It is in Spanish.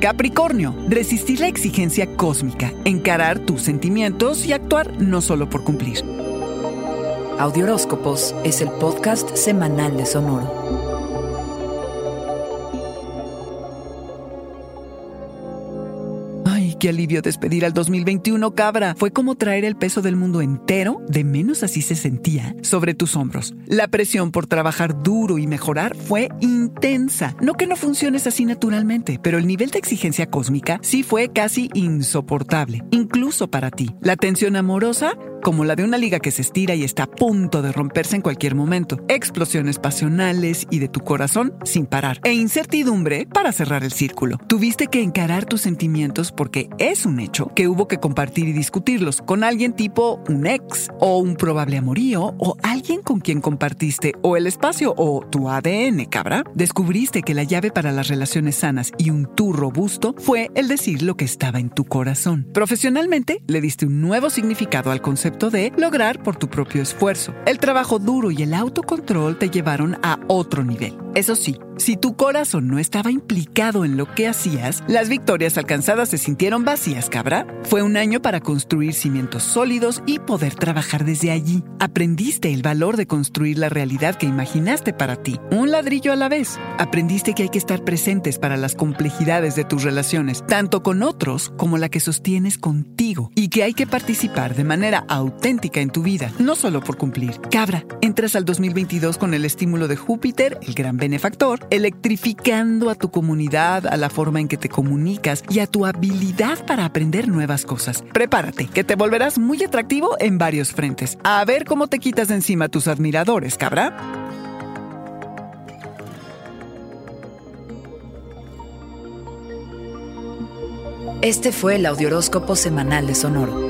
Capricornio, resistir la exigencia cósmica, encarar tus sentimientos y actuar no solo por cumplir. Audioróscopos es el podcast semanal de Sonoro. Ay, qué alivio despedir al 2021, cabra. Fue como traer el peso del mundo entero, de menos así se sentía, sobre tus hombros. La presión por trabajar duro y mejorar fue intensa. No que no funciones así naturalmente, pero el nivel de exigencia cósmica sí fue casi insoportable, incluso para ti. La tensión amorosa como la de una liga que se estira y está a punto de romperse en cualquier momento. Explosiones pasionales y de tu corazón sin parar. E incertidumbre para cerrar el círculo. Tuviste que encarar tus sentimientos porque es un hecho que hubo que compartir y discutirlos con alguien tipo un ex o un probable amorío o alguien con quien compartiste o el espacio o tu ADN, cabra. Descubriste que la llave para las relaciones sanas y un tú robusto fue el decir lo que estaba en tu corazón. Profesionalmente, le diste un nuevo significado al concepto de lograr por tu propio esfuerzo. El trabajo duro y el autocontrol te llevaron a otro nivel. Eso sí, si tu corazón no estaba implicado en lo que hacías, las victorias alcanzadas se sintieron vacías, cabra. Fue un año para construir cimientos sólidos y poder trabajar desde allí. Aprendiste el valor de construir la realidad que imaginaste para ti, un ladrillo a la vez. Aprendiste que hay que estar presentes para las complejidades de tus relaciones, tanto con otros como la que sostienes contigo, y que hay que participar de manera auténtica en tu vida, no solo por cumplir. Cabra, entras al 2022 con el estímulo de Júpiter, el gran benefactor, electrificando a tu comunidad, a la forma en que te comunicas y a tu habilidad para aprender nuevas cosas. Prepárate, que te volverás muy atractivo en varios frentes. A ver cómo te quitas de encima a tus admiradores, cabra. Este fue el Audioróscopo Semanal de Sonoro.